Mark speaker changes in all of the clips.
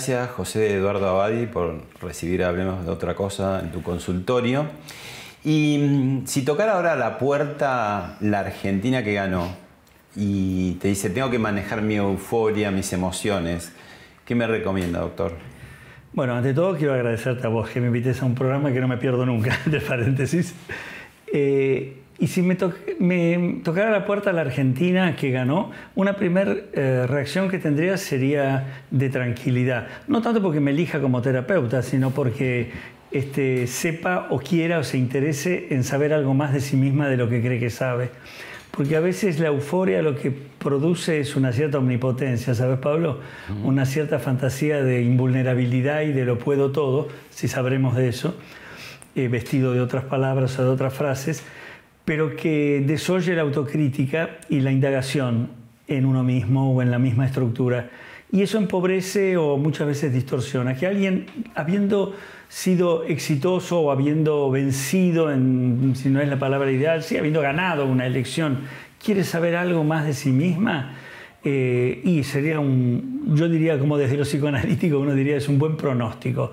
Speaker 1: Gracias, José Eduardo Abadi, por recibir Hablemos de otra cosa en tu consultorio. Y mm, si tocara ahora la puerta la Argentina que ganó y te dice, tengo que manejar mi euforia, mis emociones, ¿qué me recomienda, doctor?
Speaker 2: Bueno, ante todo quiero agradecerte a vos que me invites a un programa que no me pierdo nunca, de paréntesis. Eh, y si me, tocara la puerta a la Argentina que ganó, una primera eh, reacción que tendría sería de tranquilidad. No tanto porque me elija como terapeuta, sino porque este, sepa o quiera o se interese en saber algo más de sí misma de lo que cree que sabe. Porque a veces la euforia lo que produce es una cierta omnipotencia, ¿sabes, Pablo? Una cierta fantasía de invulnerabilidad y de lo puedo todo, si sabremos de eso, eh, vestido de otras palabras o de otras frases pero que desoye la autocrítica y la indagación en uno mismo o en la misma estructura. Y eso empobrece o muchas veces distorsiona. Que alguien, habiendo sido exitoso o habiendo vencido, en, si no es la palabra ideal, sí, habiendo ganado una elección, quiere saber algo más de sí misma, eh, y sería un, yo diría como desde lo psicoanalítico, uno diría es un buen pronóstico.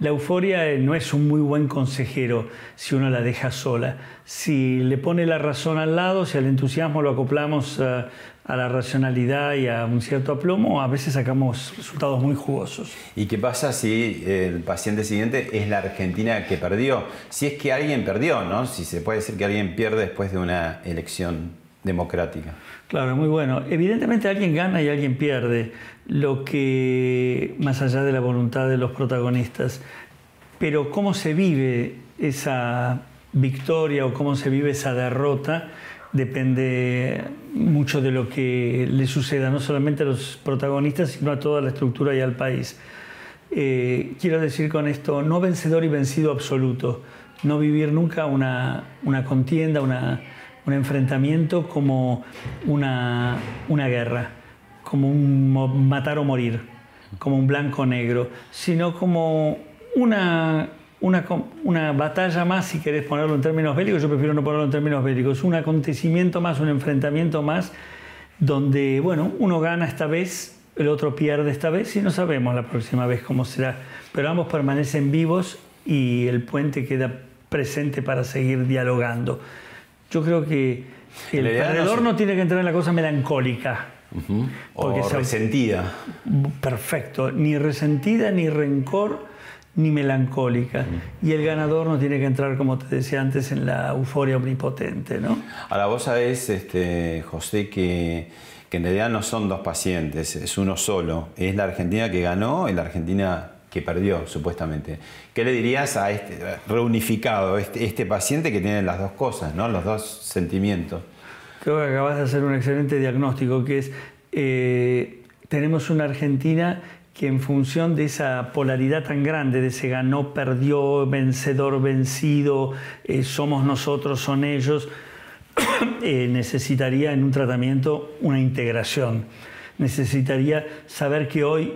Speaker 2: La euforia eh, no es un muy buen consejero si uno la deja sola. Si le pone la razón al lado, si al entusiasmo lo acoplamos a, la racionalidad y a un cierto aplomo, a veces sacamos resultados muy jugosos.
Speaker 1: ¿Y qué pasa si el paciente siguiente es la Argentina que perdió? Si es que alguien perdió, ¿no? Si se puede decir que alguien pierde después de una elección democrática.
Speaker 2: Claro, muy bueno. Evidentemente alguien gana y alguien pierde, lo que más allá de la voluntad de los protagonistas. Pero cómo se vive esa victoria o cómo se vive esa derrota depende mucho de lo que le suceda, no solamente a los protagonistas, sino a toda la estructura y al país. Eh, quiero decir con esto, no vencedor y vencido absoluto, no vivir nunca una, una contienda, una, un enfrentamiento como una, una guerra, como un matar o morir, como un blanco-negro, sino como una, una, una, batalla más, si querés ponerlo en términos bélicos, yo prefiero no ponerlo en términos bélicos, un acontecimiento más, un enfrentamiento más, donde, bueno, uno gana esta vez, el otro pierde esta vez y no sabemos la próxima vez cómo será, pero ambos permanecen vivos y el puente queda presente para seguir dialogando. Yo creo que el perdedor no, tiene que entrar en la cosa melancólica.
Speaker 1: O resentida.
Speaker 2: Perfecto. Ni resentida, ni rencor, ni melancólica. Y el ganador no tiene que entrar, como te decía antes, en la euforia omnipotente. ¿no?
Speaker 1: Ahora, vos sabés, este, José, que, que en realidad no son dos pacientes, es uno solo. Es la Argentina que ganó y la Argentina que perdió, supuestamente. ¿Qué le dirías a este reunificado, este, este, paciente que tiene las dos cosas, ¿no? los dos sentimientos?
Speaker 2: Creo que acabas de hacer un excelente diagnóstico, que es, eh, tenemos una Argentina que en función de esa polaridad tan grande, de ese ganó, perdió, vencedor, vencido, eh, somos nosotros, son ellos, eh, necesitaría en un tratamiento una integración. Necesitaría saber que hoy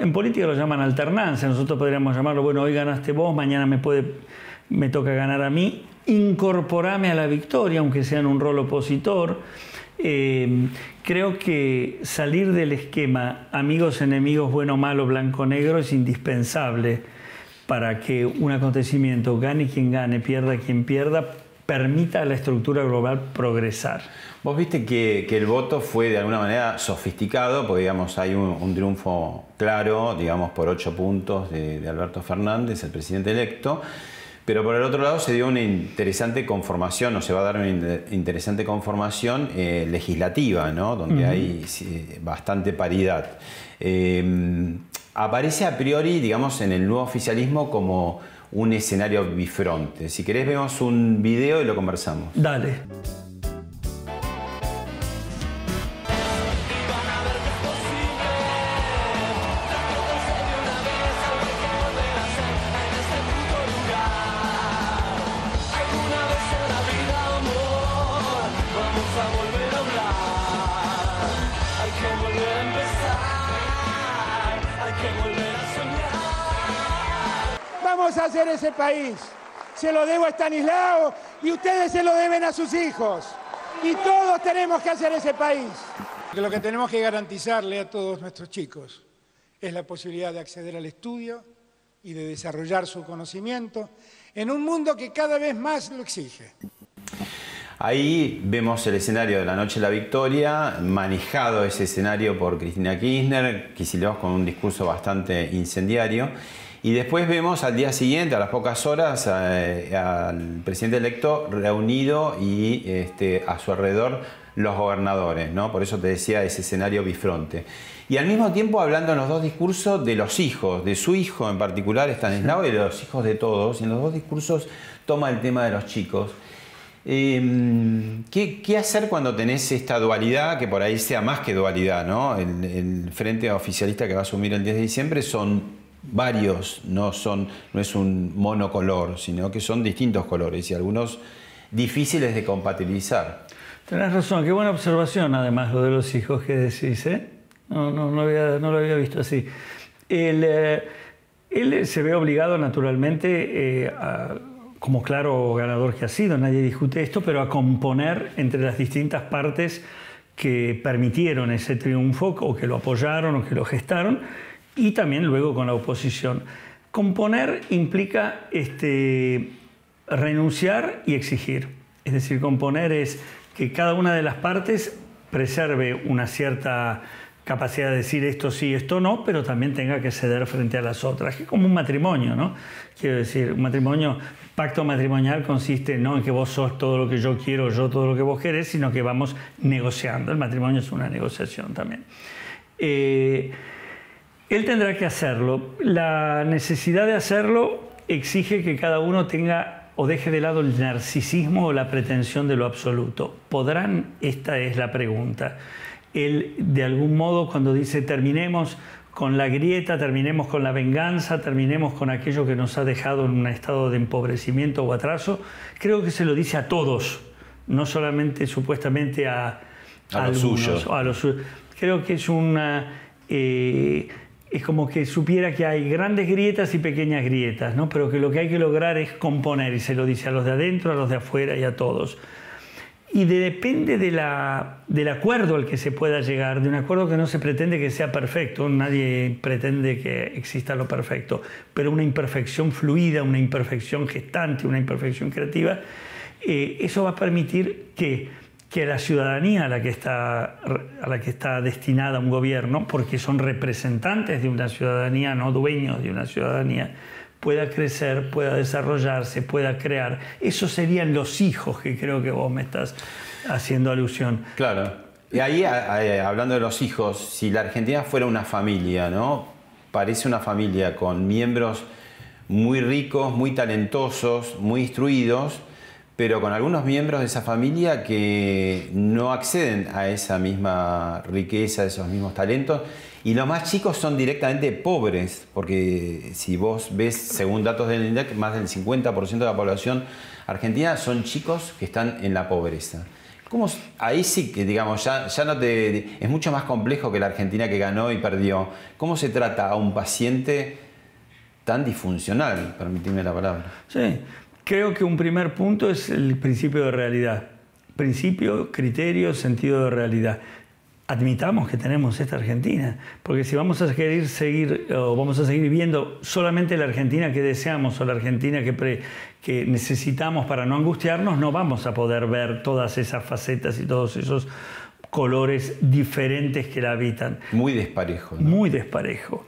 Speaker 2: en política lo llaman alternancia, nosotros podríamos llamarlo, bueno, hoy ganaste vos, mañana me, puede, me toca ganar a mí, incorporame a la victoria, aunque sea en un rol opositor. Eh, creo que salir del esquema amigos, enemigos, bueno, malo, blanco, negro es indispensable para que un acontecimiento gane quien gane, pierda quien pierda, permita a la estructura global progresar.
Speaker 1: Vos viste que, el voto fue de alguna manera sofisticado, porque digamos, hay un, triunfo claro, digamos, por ocho puntos de, Alberto Fernández, el presidente electo, Pero por el otro lado se dio una interesante conformación, o se va a dar una interesante conformación eh, legislativa, ¿no? donde hay bastante paridad. Eh, aparece a priori, digamos, en el nuevo oficialismo como un escenario bifronte. Si querés vemos un video y lo conversamos.
Speaker 2: Dale.
Speaker 3: País. Se lo debo a Estanislao y ustedes se lo deben a sus hijos. Y todos tenemos que hacer ese país. Lo que tenemos que garantizarle a todos nuestros chicos es la posibilidad de acceder al estudio y de desarrollar su conocimiento en un mundo que cada vez más lo exige.
Speaker 1: Ahí vemos el escenario de la Noche de la Victoria, manejado ese escenario por Cristina Kirchner, Kicillof con un discurso bastante incendiario. Y después vemos al día siguiente, a las pocas horas, eh, al presidente electo reunido y este, a su alrededor los gobernadores, ¿no? Por eso te decía ese escenario bifronte. Y al mismo tiempo hablando en los dos discursos de los hijos, de su hijo en particular, Stanislao, y de los hijos de todos. Y en los dos discursos toma el tema de los chicos. Em, ¿qué, hacer cuando tenés esta dualidad, que por ahí sea más que dualidad, ¿no? El, el frente oficialista que va a asumir el 10 de diciembre son varios, no, son, no es un monocolor, sino que son distintos colores y algunos difíciles de compatibilizar.
Speaker 2: Tenés razón, qué buena observación además lo de los hijos que decís, ¿eh? No, no, no, lo había visto así. Él, eh, él se ve obligado naturalmente, eh, como claro ganador que ha sido, nadie discute esto, pero a componer entre las distintas partes que permitieron ese triunfo o que lo apoyaron o que lo gestaron y también luego con la oposición. Componer implica este, renunciar y exigir. Es decir, componer es que cada una de las partes preserve una cierta capacidad de decir esto sí, esto no, pero también tenga que ceder frente a las otras, es como un matrimonio, ¿no? Quiero decir, un matrimonio, pacto matrimonial consiste no en que vos sos todo lo que yo quiero, yo todo lo que vos querés, sino que vamos negociando. El matrimonio es una negociación también. Eh, él tendrá que hacerlo. La necesidad de hacerlo exige que cada uno tenga o deje de lado el narcisismo o la pretensión de lo absoluto. ¿Podrán? Esta es la pregunta. Él, de algún modo, cuando dice terminemos con la grieta, terminemos con la venganza, terminemos con aquello que nos ha dejado en un estado de empobrecimiento o atraso, creo que se lo dice a todos, no solamente supuestamente a,
Speaker 1: a, los suyos.
Speaker 2: A los, creo que es una... Eh, es como que supiera que hay grandes grietas y pequeñas grietas, ¿no? pero que lo que hay que lograr es componer, y se lo dice a los de adentro, a los de afuera y a todos. Y depende del acuerdo al que se pueda llegar, de un acuerdo que no se pretende que sea perfecto, nadie pretende que exista lo perfecto, pero una imperfección fluida, una imperfección gestante, una imperfección creativa, eh, eso va a permitir que que la ciudadanía a la que, está, a la que está destinada un gobierno, porque son representantes de una ciudadanía, no dueños de una ciudadanía, pueda crecer, pueda desarrollarse, pueda crear. Esos serían los hijos que creo que vos me estás haciendo alusión.
Speaker 1: Claro. Y ahí, hablando de los hijos, si la Argentina fuera una familia, ¿no? Parece una familia con miembros muy ricos, muy talentosos, muy instruidos, pero con algunos miembros de esa familia que no acceden a esa misma riqueza, a esos mismos talentos. Y los más chicos son directamente pobres, porque si vos ves, según datos del INDEC, más del 50% de la población argentina son chicos que están en la pobreza. ¿Cómo, ahí sí que, digamos, ya, ya no te, es mucho más complejo que la Argentina que ganó y perdió. ¿Cómo se trata a un paciente tan disfuncional, permitidme la palabra?
Speaker 2: Sí, Creo que un primer punto es el principio de realidad. Principio, criterio, sentido de realidad. Admitamos que tenemos esta Argentina, porque si vamos a querer seguir o vamos a seguir viviendo solamente la Argentina que deseamos o la Argentina que, que necesitamos para no angustiarnos, no vamos a poder ver todas esas facetas y todos esos colores diferentes que la habitan.
Speaker 1: Muy desparejo.
Speaker 2: Muy desparejo.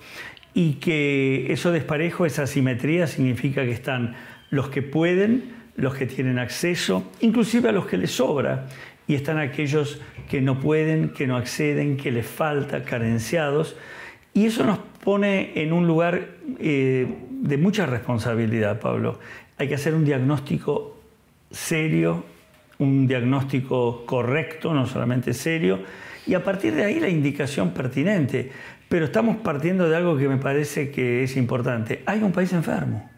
Speaker 2: Y que eso desparejo, esa asimetría, significa que están los que pueden, los que tienen acceso, inclusive a los que les sobra, y están aquellos que no pueden, que no acceden, que les falta, carenciados, y eso nos pone en un lugar eh, de mucha responsabilidad, Pablo. Hay que hacer un diagnóstico serio, un diagnóstico correcto, no solamente serio, y a partir de ahí la indicación pertinente. Pero estamos partiendo de algo que me parece que es importante. Hay un país enfermo.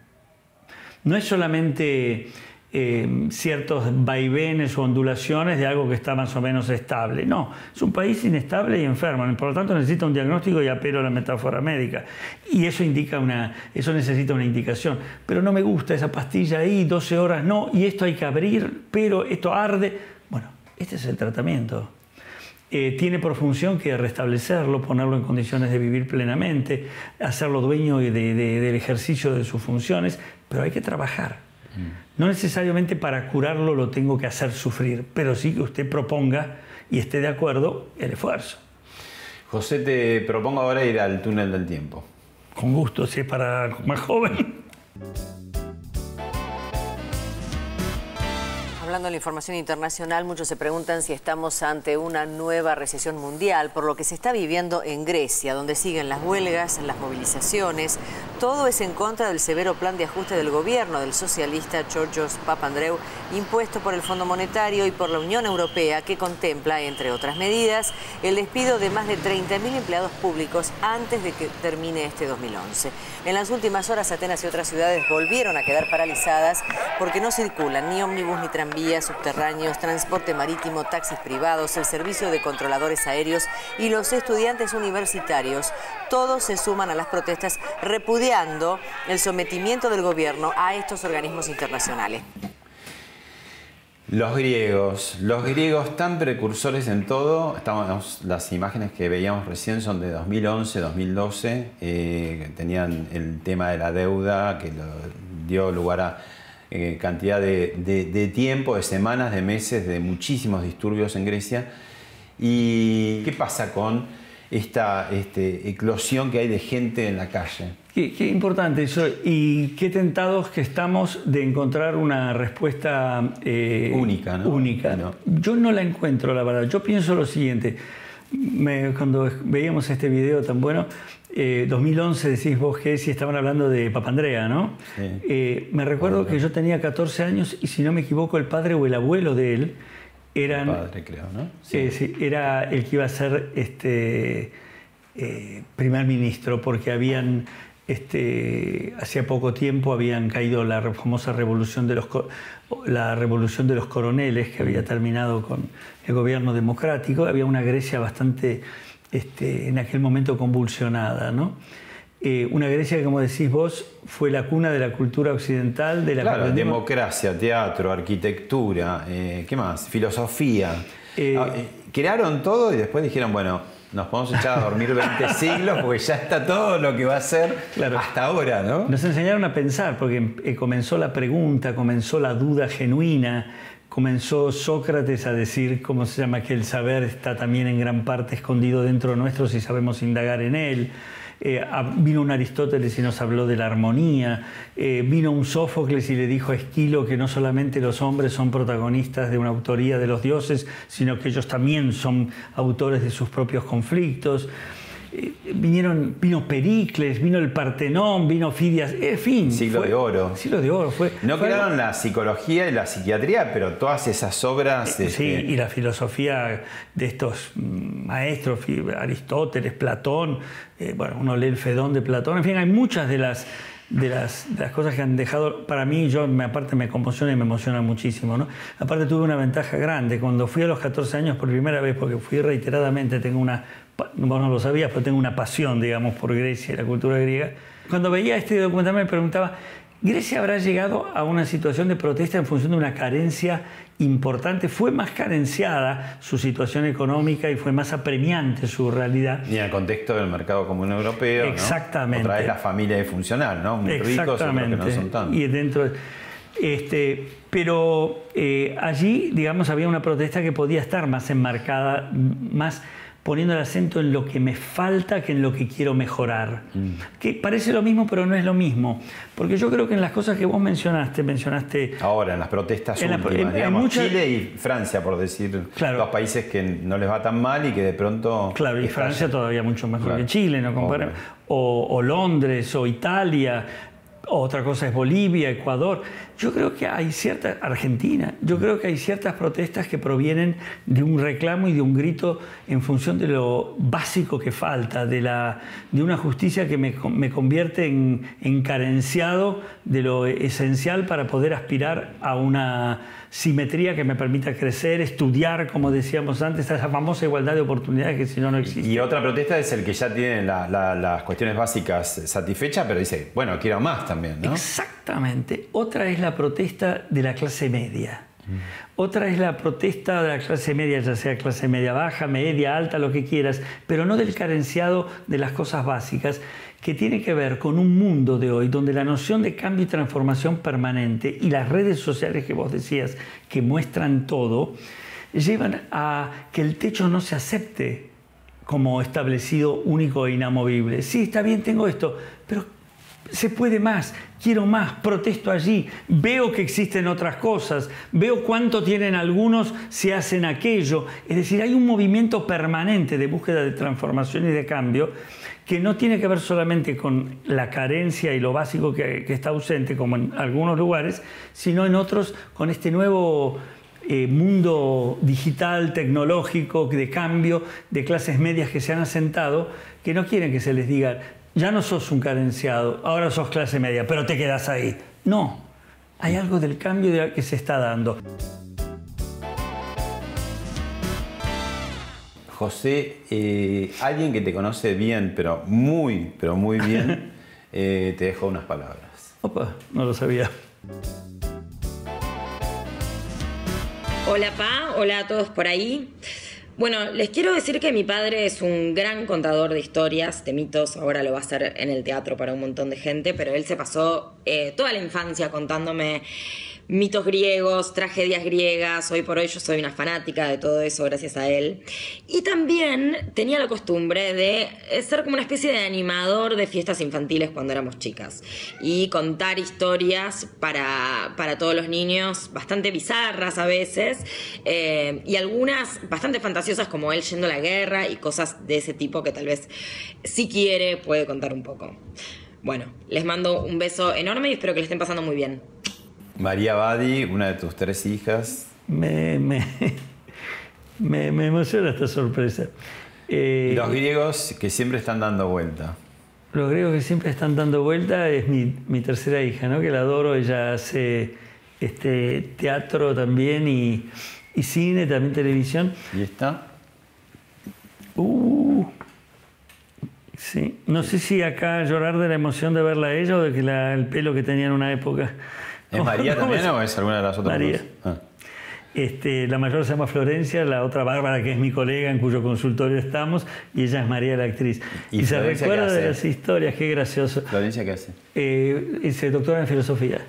Speaker 2: No es solamente eh, ciertos vaivenes o ondulaciones de algo que está más o menos estable. No, es un país inestable y enfermo. Por lo tanto, necesita un diagnóstico y apelo a la metáfora médica. Y eso, indica una, eso necesita una indicación. Pero no me gusta esa pastilla ahí, 12 horas no, y esto hay que abrir, pero esto arde. Bueno, este es el tratamiento. Eh, tiene por función que restablecerlo, ponerlo en condiciones de vivir plenamente, hacerlo dueño del ejercicio de sus funciones, pero hay que trabajar. Mm. No necesariamente para curarlo lo tengo que hacer sufrir, pero sí que usted proponga y esté de acuerdo el esfuerzo.
Speaker 1: José, te propongo ahora ir al túnel del tiempo.
Speaker 2: Con gusto, si es para más joven.
Speaker 4: Hablando de la información internacional, muchos se preguntan si estamos ante una nueva recesión mundial por lo que se está viviendo en Grecia, donde siguen las huelgas, las movilizaciones. Todo es en contra del severo plan de ajuste del gobierno del socialista Georgios Papandreou, impuesto por el Fondo Monetario y por la Unión Europea, que contempla, entre otras medidas, el despido de más de 30.000 empleados públicos antes de que termine este 2011. En las últimas horas, Atenas y otras ciudades volvieron a quedar paralizadas porque no circulan ni ómnibus ni tranvías vías subterráneos, transporte marítimo, taxis privados, el servicio de controladores aéreos y los estudiantes universitarios. Todos se suman a las protestas el sometimiento del gobierno a estos organismos internacionales.
Speaker 1: Los griegos, los griegos tan precursores en todo, estamos, las imágenes que veíamos recién son de 2011, 2012, eh, tenían el tema de la deuda que dio lugar a eh, cantidad de, tiempo, de semanas, de meses, de muchísimos disturbios en Grecia. ¿Y qué pasa con esta este, eclosión que hay de gente en la calle?
Speaker 2: Qué, importante eso y qué tentados que estamos de encontrar una respuesta
Speaker 1: eh, única. ¿no?
Speaker 2: única. Yo no la encuentro, la verdad. Yo pienso lo siguiente. cuando veíamos este video tan bueno, 2011 eh, decís vos que si estaban hablando de Papandrea, ¿no? Eh, me recuerdo que yo tenía 14 años y si no me equivoco el padre o el abuelo de él eran...
Speaker 1: El padre creo, ¿no?
Speaker 2: Sí. era el que iba a ser este, eh, primer ministro porque habían... Este, hacía poco tiempo habían caído la famosa revolución de los, la revolución de los coroneles que había terminado con el gobierno democrático. Había una Grecia bastante este, en aquel momento convulsionada. ¿no? Eh, una Grecia que, como decís vos, fue la cuna de la cultura occidental, de la
Speaker 1: claro, democracia, teatro, arquitectura, eh, ¿qué más? Filosofía. Eh, ah, crearon todo y después dijeron, bueno, nos podemos echar a dormir 20 siglos porque ya está todo lo que va a ser hasta ahora, ¿no?
Speaker 2: Nos enseñaron a pensar porque comenzó la pregunta, comenzó la duda genuina, comenzó Sócrates a decir, ¿cómo se llama? Que el saber está también en gran parte escondido dentro de nuestro si sabemos indagar en él. Eh, vino un Aristóteles y nos habló de la armonía, eh, vino un Sófocles y le dijo a Esquilo que no solamente los hombres son protagonistas de una autoría de los dioses, sino que ellos también son autores de sus propios conflictos. Eh, vinieron, vino Pericles, vino el Partenón, vino Fidias, en fin.
Speaker 1: Siglo de oro.
Speaker 2: Siglo de oro. Fue,
Speaker 1: no crearon la psicología y la psiquiatría, pero todas esas obras...
Speaker 2: Eh, sí, este, y la filosofía de estos mm, maestros, Aristóteles, Platón, eh, bueno, uno lee el Fedón de Platón, en fin, hay muchas de las de las, las, cosas que han dejado, para mí, yo me, aparte me conmociona y me emociona muchísimo. ¿no? Aparte tuve una ventaja grande, cuando fui a los 14 años por primera vez, porque fui reiteradamente, tengo una, vos no lo sabías, pero tengo una pasión, digamos, por Grecia y la cultura griega. Cuando veía este documental me preguntaba, ¿Grecia habrá llegado a una situación de protesta en función de una carencia importante? ¿Fue más carenciada su situación económica y fue más apremiante su realidad?
Speaker 1: Y en el contexto del mercado común europeo.
Speaker 2: Exactamente.
Speaker 1: Otra vez la familia funcional, ¿no? Muy ricos, que no son tanto.
Speaker 2: Y dentro. Este, pero eh, allí, digamos, había una protesta que podía estar más enmarcada, más poniendo el acento en lo que me falta que en lo que quiero mejorar. Que parece lo mismo, pero no es lo mismo. Porque yo creo que en las cosas que vos mencionaste, mencionaste...
Speaker 1: Ahora, en las protestas
Speaker 2: En
Speaker 1: últimas,
Speaker 2: en
Speaker 1: digamos,
Speaker 2: muchas-
Speaker 1: Chile y Francia, por decir,
Speaker 2: Claro.
Speaker 1: dos países que no les va tan mal y que de pronto...
Speaker 2: Claro, y. Francia todavía mucho mejor
Speaker 1: Claro.
Speaker 2: que Chile, no. O, o Londres, o Italia, otra cosa es Bolivia, Ecuador. Yo creo que hay cierta, Argentina, yo creo que hay ciertas protestas que provienen de un reclamo y de un grito en función de lo básico que falta, de, la, de una justicia que me, me convierte en, en carenciado de lo esencial para poder aspirar a una simetría que me permita crecer, estudiar, como decíamos antes, esa famosa igualdad de oportunidades que si no, no existe.
Speaker 1: Y otra protesta es el que ya tiene la- la- las cuestiones básicas satisfechas, pero dice, bueno, quiero más también, ¿no?
Speaker 2: Exactamente. Otra es la protesta de la clase media. Otra es la protesta de la clase media, ya sea clase media baja, media, alta, lo que quieras, pero no del carenciado de las cosas básicas, que tiene que ver con un mundo de hoy donde la noción de cambio y transformación permanente y las redes sociales que vos decías que muestran todo, llevan a que el techo no se acepte como establecido único e inamovible. Sí, está bien, tengo esto, pero se puede más, quiero más, protesto allí, veo que existen otras cosas, veo cuánto tienen algunos, se hacen aquello. Es decir, hay un movimiento permanente de búsqueda de transformación y de cambio que no tiene que ver solamente con la carencia y lo básico que, está ausente, como en algunos lugares, sino en otros con este nuevo eh, mundo digital, tecnológico, de cambio, de clases medias que se han asentado, que no quieren que se les diga, ya no sos un carenciado, ahora sos clase media, pero te quedas ahí. No, hay algo del cambio que se está dando.
Speaker 1: José, eh, alguien que te conoce bien, pero muy, pero muy bien, eh, te dejo unas palabras.
Speaker 2: Opa, no lo sabía.
Speaker 5: Hola Pa, hola a todos por ahí. Bueno, les quiero decir que mi padre es un gran contador de historias, de mitos, ahora lo va a hacer en el teatro para un montón de gente, pero él se pasó eh, toda la infancia contándome mitos griegos, tragedias griegas, hoy por hoy yo soy una fanática de todo eso gracias a él. Y también tenía la costumbre de eh, ser como una especie de animador de fiestas infantiles cuando éramos chicas y contar historias para, para todos los niños, bastante bizarras a veces, eh, y algunas bastante fantasiosas como él yendo a la guerra y cosas de ese tipo que tal vez si quiere puede contar un poco. Bueno, les mando un beso enorme y espero que le estén pasando muy bien.
Speaker 1: María Badi, una de tus tres hijas.
Speaker 2: Me, me, me, me emociona esta sorpresa. Eh,
Speaker 1: los griegos que siempre están dando vuelta.
Speaker 2: Los griegos que siempre están dando vuelta es mi, mi tercera hija, ¿no? que la adoro. Ella hace este, teatro también y, y cine, también televisión.
Speaker 1: ¿Y esta?
Speaker 2: Uh, sí. No sé si acá llorar de la emoción de verla a ella o de que la- el pelo que tenía en una época.
Speaker 1: ¿Es María
Speaker 2: ¿Cómo
Speaker 1: también o es alguna de las otras
Speaker 2: María.
Speaker 1: Ah.
Speaker 2: Este, la mayor se llama Florencia, la otra Bárbara, que es mi colega en cuyo consultorio estamos, y ella es María la actriz.
Speaker 1: ¿Y
Speaker 2: Y, se recuerda de las historias, qué gracioso.
Speaker 1: ¿Florencia qué hace?
Speaker 2: Eh, es eh, doctora en filosofía,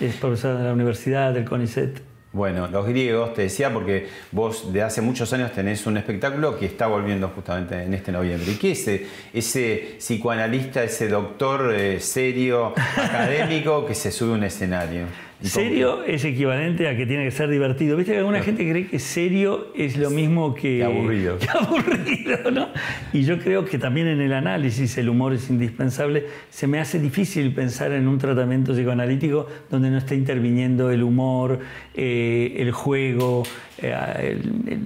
Speaker 2: es profesora de la universidad, del CONICET.
Speaker 1: Bueno, los griegos, te decía, porque vos de hace muchos años tenés un espectáculo que está volviendo justamente en este noviembre. ¿Y qué es ese, ese psicoanalista, ese doctor eh, serio, académico que se sube a un escenario? ¿Y cómo-
Speaker 2: Serio es equivalente a que tiene que ser divertido. Viste que alguna gente cree que serio es lo mismo que,
Speaker 1: Que aburrido.
Speaker 2: que aburrido, ¿no? Y yo creo que también en el análisis el humor es indispensable. Se me hace difícil pensar en un tratamiento psicoanalítico donde no esté interviniendo el humor, eh, el juego, eh,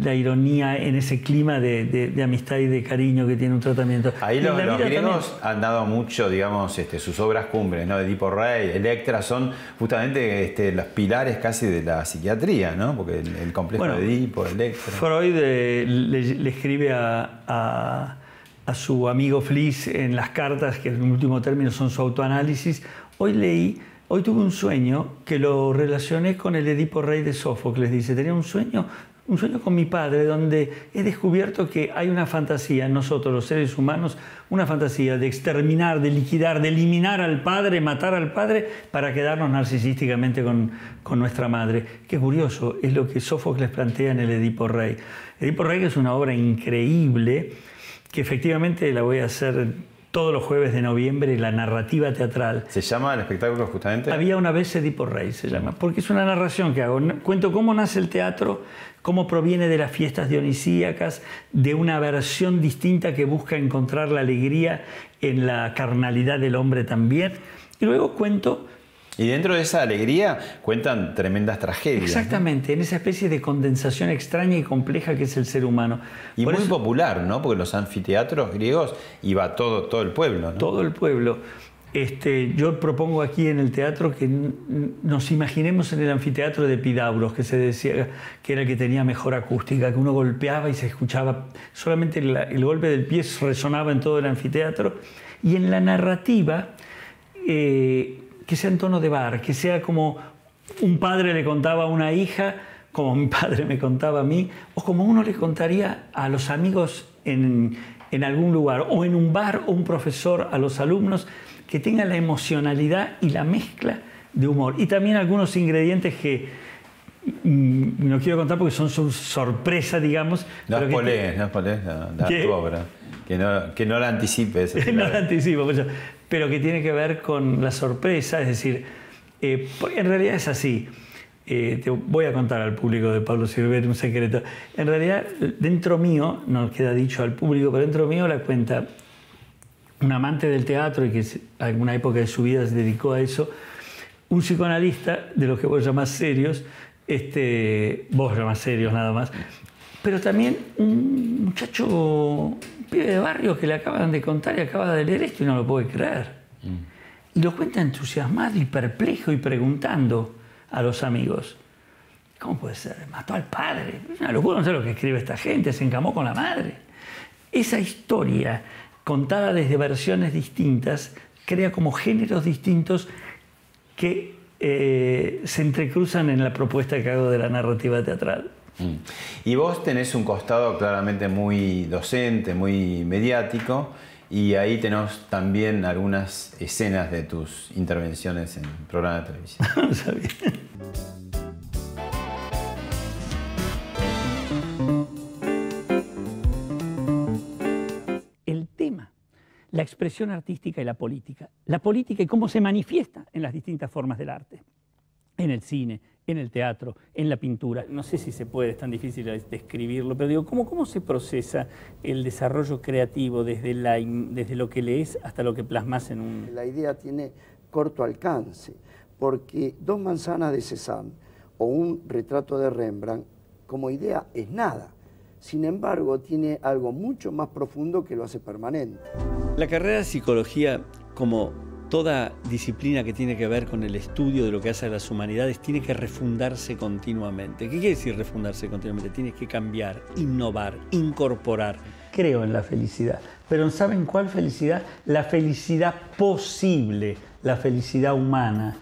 Speaker 2: la ironía en ese clima de, de- de amistad y de cariño que tiene un tratamiento.
Speaker 1: Ahí los, griegos
Speaker 2: también.
Speaker 1: han dado mucho, digamos, este, sus obras cumbres, ¿no? Edipo Rey, Electra, son justamente este, los pilares casi de la psiquiatría, ¿no? Porque el, el complejo
Speaker 2: Bueno,
Speaker 1: de Edipo, Electra.
Speaker 2: Freud eh, le, le escribe a, a- a su amigo Fliss en las cartas, que en último término son su autoanálisis. Hoy leí, hoy tuve un sueño que lo relacioné con el Edipo Rey de Sófocles. Dice, tenía un sueño un sueño con mi padre donde he descubierto que hay una fantasía en nosotros, los seres humanos, una fantasía de exterminar, de liquidar, de eliminar al padre, matar al padre para quedarnos narcisísticamente con, con nuestra madre. Qué curioso, es lo que Sófocles plantea en el Edipo Rey. Edipo Rey es una obra increíble que efectivamente la voy a hacer todos los jueves de noviembre la narrativa teatral.
Speaker 1: ¿Se llama el espectáculo justamente?
Speaker 2: Había una vez Edipo Rey, se llama, porque es una narración que hago. Cuento cómo nace el teatro, cómo proviene de las fiestas dionisíacas, de una versión distinta que busca encontrar la alegría en la carnalidad del hombre también. Y luego cuento
Speaker 1: y dentro de esa alegría cuentan tremendas tragedias.
Speaker 2: Exactamente, en esa especie de condensación extraña y compleja que es el ser humano.
Speaker 1: Y muy popular, ¿no? Porque los anfiteatros griegos iba todo, todo el pueblo. ¿no?
Speaker 2: Todo el pueblo. Este, yo propongo aquí en el teatro que nos imaginemos en el anfiteatro de Pidauros, que se decía que era el que tenía mejor acústica, que uno golpeaba y se escuchaba, solamente el, golpe del pie resonaba en todo el anfiteatro. Y en la narrativa, eh, que sea en tono de bar, que sea como un padre le contaba a una hija, como mi padre me contaba a mí, o como uno le contaría a los amigos en, en algún lugar, o en un bar, o un profesor a los alumnos, que tenga la emocionalidad y la mezcla de humor. Y también algunos ingredientes que mm, no quiero contar porque son su sorpresa, digamos.
Speaker 1: No polés, no polés tu obra. Que no, que no la anticipes.
Speaker 2: no la anticipo, pues pero que tiene que ver con la sorpresa, es decir, eh, en realidad es así. Eh, te voy a contar al público de Pablo Silver un secreto. En realidad, dentro mío, no queda dicho al público, pero dentro mío la cuenta un amante del teatro y que en alguna época de su vida se dedicó a eso, un psicoanalista de los que vos llamás serios, este, vos llamás serios nada más, pero también un muchacho de barrio que le acaban de contar y acaba de leer esto y no lo puede creer. Mm. Y lo cuenta entusiasmado y perplejo y preguntando a los amigos. ¿Cómo puede ser? Mató al padre. Es una locura, no sé lo que escribe esta gente, se encamó con la madre. Esa historia, contada desde versiones distintas, crea como géneros distintos que eh, se entrecruzan en la propuesta que hago de la narrativa teatral.
Speaker 1: Mm. Y vos tenés un costado claramente muy docente, muy mediático, y ahí tenemos también algunas escenas de tus intervenciones en programas de televisión.
Speaker 2: la expresión artística y la política. La política y cómo se manifiesta en las distintas formas del arte, en el cine, en el teatro, en la pintura. No sé si se puede, es tan difícil describirlo, pero digo, ¿cómo, cómo se procesa el desarrollo creativo desde, desde lo que lees hasta lo que plasmas en un...
Speaker 6: La idea tiene corto alcance, porque dos manzanas de Cézanne o un retrato de Rembrandt como idea es nada. Sin embargo, tiene algo mucho más profundo que lo hace permanente.
Speaker 2: La carrera de psicología como toda disciplina que tiene que ver con el estudio de lo que hace a las humanidades tiene que refundarse continuamente. ¿Qué quiere decir refundarse continuamente? Tiene que cambiar, innovar, incorporar. Creo en la felicidad, pero ¿saben cuál felicidad? La felicidad posible, la felicidad humana,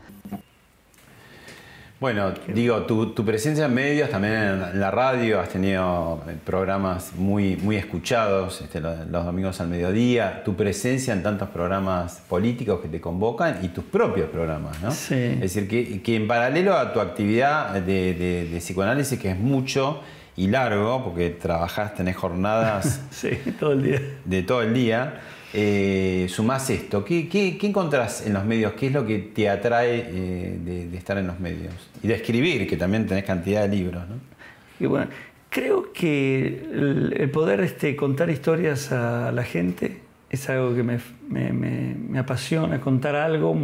Speaker 1: bueno, digo, tu, presencia en medios, también en la radio, has tenido eh, programas muy, muy escuchados este, los, domingos al mediodía, tu presencia en tantos programas políticos que te convocan y tus propios programas, ¿no?
Speaker 2: Sí.
Speaker 1: Es decir, que, en paralelo a tu actividad de, de psicoanálisis, que es mucho y largo, porque trabajás, tenés jornadas
Speaker 2: sí, todo el día.
Speaker 1: de todo el día, eh, sumás esto. ¿Qué, qué, encontrás en los medios? ¿Qué es lo que te atrae eh, de, estar en los medios? Y de escribir, que también tenés cantidad de libros.
Speaker 2: ¿no? bueno, creo que el, poder este, contar historias a la gente es algo que me, me, apasiona, contar algo,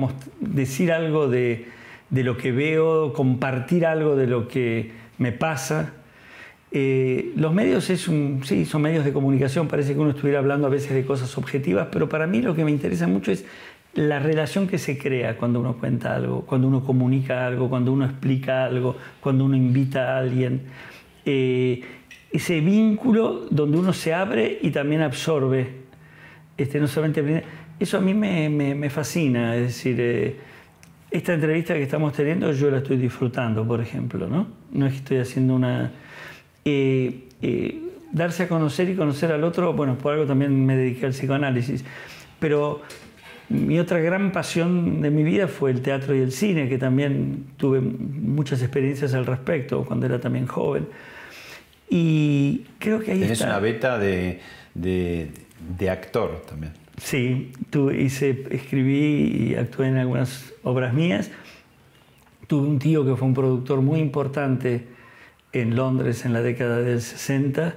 Speaker 2: decir algo de, de lo que veo, compartir algo de lo que me pasa. Eh, los medios es sí, son medios de comunicación, parece que uno estuviera hablando a veces de cosas objetivas, pero para mí lo que me interesa mucho es la relación que se crea cuando uno cuenta algo, cuando uno comunica algo, cuando uno explica algo, cuando uno invita a alguien. Eh, ese vínculo donde uno se abre y también absorbe. Este, no solamente, eso a mí me, me, fascina, es decir, eh, esta entrevista que estamos teniendo yo la estoy disfrutando, por ejemplo, ¿no? No es que estoy haciendo una eh, eh, darse a conocer y conocer al otro, bueno, por algo también me dediqué al psicoanálisis, pero mi otra gran pasión de mi vida fue el teatro y el cine, que también tuve muchas experiencias al respecto cuando era también joven. Y creo que ahí
Speaker 1: Tenés una beta de, de, actor también.
Speaker 2: Sí, hice, escribí y actué en algunas obras mías. Tuve un tío que fue un productor muy importante en Londres en la década del 60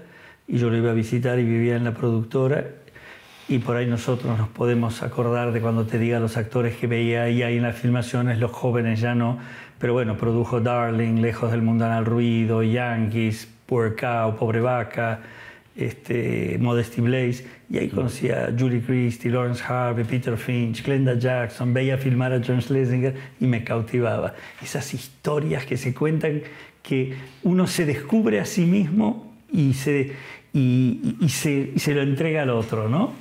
Speaker 2: y yo lo iba a visitar y vivía en la productora. Y por ahí nosotros nos podemos acordar de cuando te diga los actores que veía ahí, en las filmaciones, los jóvenes ya no, pero bueno, produjo Darling, Lejos del Mundanal Ruido, Yankees, Poor Cow, Pobre Vaca, este, Modesty Blaze, y ahí conocía a Julie Christie, Lawrence Harvey, Peter Finch, Glenda Jackson, veía filmar a John Schlesinger y me cautivaba. Esas historias que se cuentan que uno se descubre a sí mismo y se, y, se, lo entrega al otro, ¿no?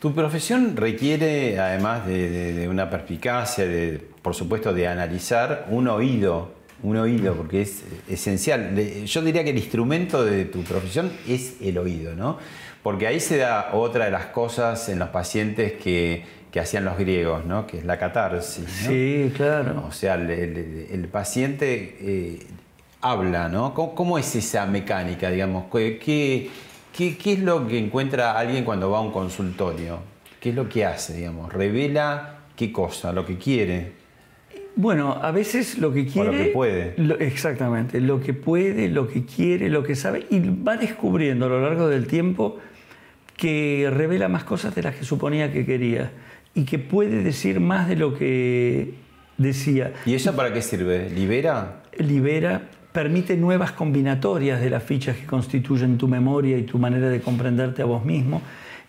Speaker 1: Tu profesión requiere, además de, una perspicacia, de, por supuesto, de analizar un oído, un oído, porque es esencial. Yo diría que el instrumento de tu profesión es el oído, ¿no? Porque ahí se da otra de las cosas en los pacientes que, hacían los griegos, ¿no? Que es la catarsis.
Speaker 2: Sí, claro.
Speaker 1: O sea, el, paciente eh, habla, ¿no? ¿Cómo, es esa mecánica, digamos? ¿Qué, qué, es lo que encuentra alguien cuando va a un consultorio? ¿Qué es lo que hace, digamos? ¿Revela qué cosa? ¿Lo que quiere?
Speaker 2: Bueno, a veces lo que quiere...
Speaker 1: O lo que puede.
Speaker 2: exactamente, lo que puede, lo que quiere, lo que sabe, y va descubriendo a lo largo del tiempo que revela más cosas de las que suponía que quería y que puede decir más de lo que decía.
Speaker 1: ¿Y eso para qué sirve? ¿Libera?
Speaker 2: Libera, permite nuevas combinatorias de las fichas que constituyen tu memoria y tu manera de comprenderte a vos mismo.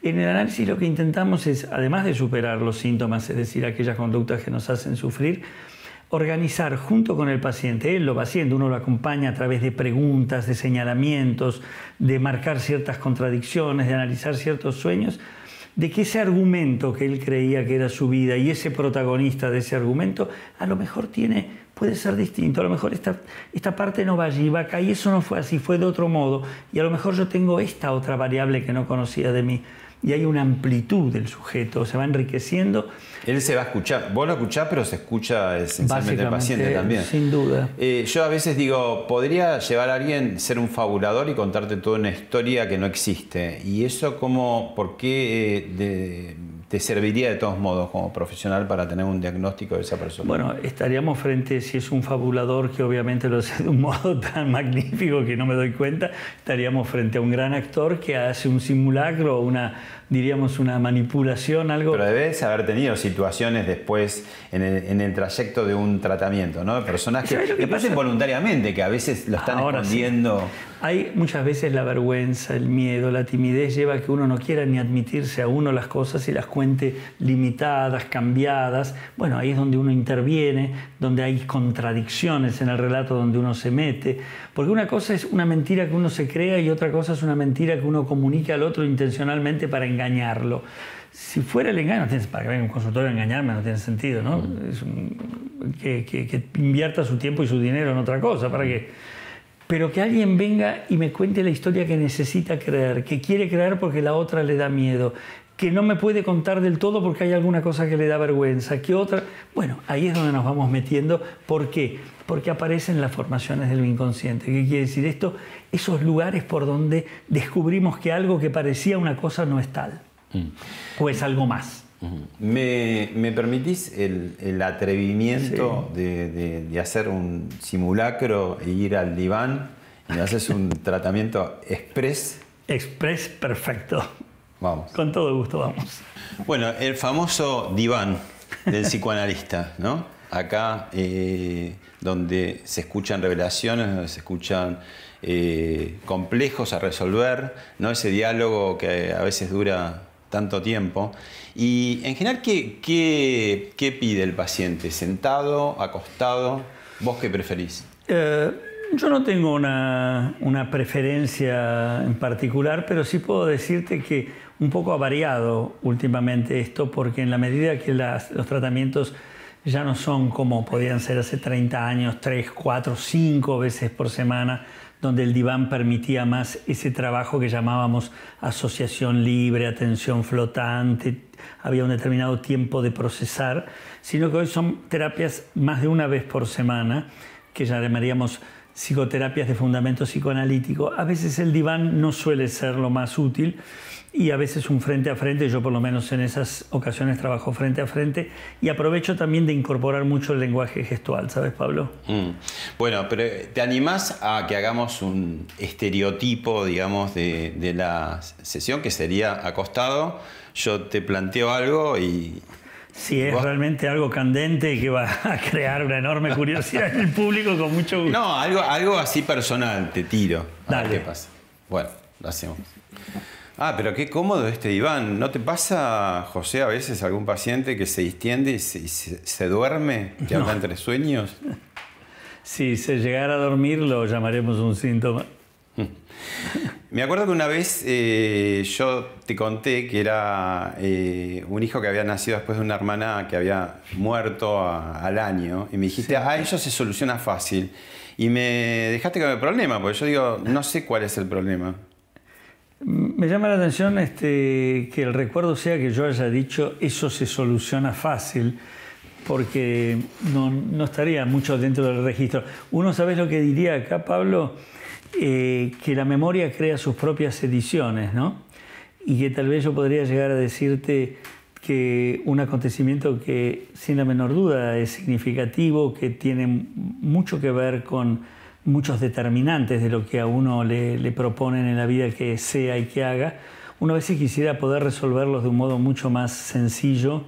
Speaker 2: En el análisis lo que intentamos es, además de superar los síntomas, es decir, aquellas conductas que nos hacen sufrir, organizar junto con el paciente, él lo va haciendo, uno lo acompaña a través de preguntas, de señalamientos, de marcar ciertas contradicciones, de analizar ciertos sueños, de que ese argumento que él creía que era su vida y ese protagonista de ese argumento a lo mejor tiene puede ser distinto. A lo mejor esta, esta parte no va allí, va acá, y eso no fue así, fue de otro modo. Y a lo mejor yo tengo esta otra variable que no conocía de mí. Y hay una amplitud del sujeto, se va enriqueciendo.
Speaker 1: Él se va a escuchar, vos lo escuchás, pero se escucha esencialmente el paciente también.
Speaker 2: Sin duda.
Speaker 1: Eh, yo a veces digo, podría llevar a alguien, ser un fabulador y contarte toda una historia que no existe. Y eso, como, ¿por qué eh, de, te serviría de todos modos como profesional para tener un diagnóstico de esa persona?
Speaker 2: Bueno, estaríamos frente, si es un fabulador que obviamente lo hace de un modo tan magnífico que no me doy cuenta, estaríamos frente a un gran actor que hace un simulacro, una diríamos, una manipulación, algo...
Speaker 1: Pero debes haber tenido situaciones después en el, trayecto de un tratamiento, ¿no? Personas que, que, pasen voluntariamente, que a veces lo están escondiendo.
Speaker 2: Hay muchas veces la vergüenza, el miedo, la timidez lleva a que uno no quiera ni admitirse a uno las cosas y las cuente limitadas, cambiadas. Bueno, ahí es donde uno interviene, donde hay contradicciones en el relato donde uno se mete. Porque una cosa es una mentira que uno se crea y otra cosa es una mentira que uno comunica al otro intencionalmente para engañarlo. Si fuera el engaño, no para que venga un consultorio a engañarme no tiene sentido, ¿no? que, invierta su tiempo y su dinero en otra cosa, ¿para qué? Pero que alguien venga y me cuente la historia que necesita creer, que quiere creer porque la otra le da miedo, que no me puede contar del todo porque hay alguna cosa que le da vergüenza, que otra... Bueno, ahí es donde nos vamos metiendo. ¿Por qué? Porque aparecen las formaciones del inconsciente. ¿Qué quiere decir esto? Esos lugares por donde descubrimos que algo que parecía una cosa no es tal. Mm. O es algo más.
Speaker 1: ¿Me, permitís el, atrevimiento de, de, hacer un simulacro e ir al diván y me haces un tratamiento express?
Speaker 2: Express, perfecto.
Speaker 1: Vamos.
Speaker 2: Con todo gusto, vamos.
Speaker 1: Bueno, el famoso diván del psicoanalista, ¿no? Acá, eh, donde se escuchan revelaciones, donde se escuchan eh, complejos a resolver, ¿no? Ese diálogo que a veces dura tanto tiempo. Y en general, ¿qué, qué, pide el paciente? ¿Sentado, acostado? ¿Vos qué preferís?
Speaker 2: Eh, yo no tengo una, una, preferencia en particular, pero sí puedo decirte que un poco ha variado últimamente esto, porque en la medida que los tratamientos ya no son como podían ser hace 30 años, 3, 4, 5 veces por semana, donde el diván permitía más ese trabajo que llamábamos asociación libre, atención flotante, había un determinado tiempo de procesar, sino que hoy son terapias más de una vez por semana, que llamaríamos psicoterapias de fundamento psicoanalítico. A veces el diván no suele ser lo más útil y a veces un frente a frente, yo por lo menos en esas ocasiones trabajo frente a frente y aprovecho también de incorporar mucho el lenguaje gestual, ¿sabes Pablo? Mm.
Speaker 1: Bueno, pero ¿te animás a que hagamos un estereotipo, digamos, de, la sesión que sería acostado? Yo te planteo algo y,
Speaker 2: si es realmente algo candente que va a crear una enorme curiosidad en el público, con mucho gusto.
Speaker 1: No, algo, algo así personal, te tiro.
Speaker 2: Dale.
Speaker 1: ¿Qué pasa? Bueno, lo hacemos. Ah, pero qué cómodo este diván. ¿No te pasa, José, a veces algún paciente que se distiende y se, duerme, que habla entre sueños?
Speaker 2: Si se llegara a dormir, lo llamaremos un síntoma.
Speaker 1: Me acuerdo que una vez eh, yo te conté que era eh, un hijo que había nacido después de una hermana que había muerto al año y me dijiste, ah, eso se soluciona fácil. Y me dejaste con el problema, porque yo digo, no sé cuál es el problema.
Speaker 2: Me llama la atención este, que el recuerdo sea que yo haya dicho eso se soluciona fácil, porque no, estaría mucho dentro del registro. Uno, ¿sabes lo que diría acá, Pablo? Eh, que la memoria crea sus propias ediciones, ¿no? Y que tal vez yo podría llegar a decirte que un acontecimiento que sin la menor duda es significativo, que tiene mucho que ver con muchos determinantes de lo que a uno le, proponen en la vida que sea y que haga, uno a veces quisiera poder resolverlos de un modo mucho más sencillo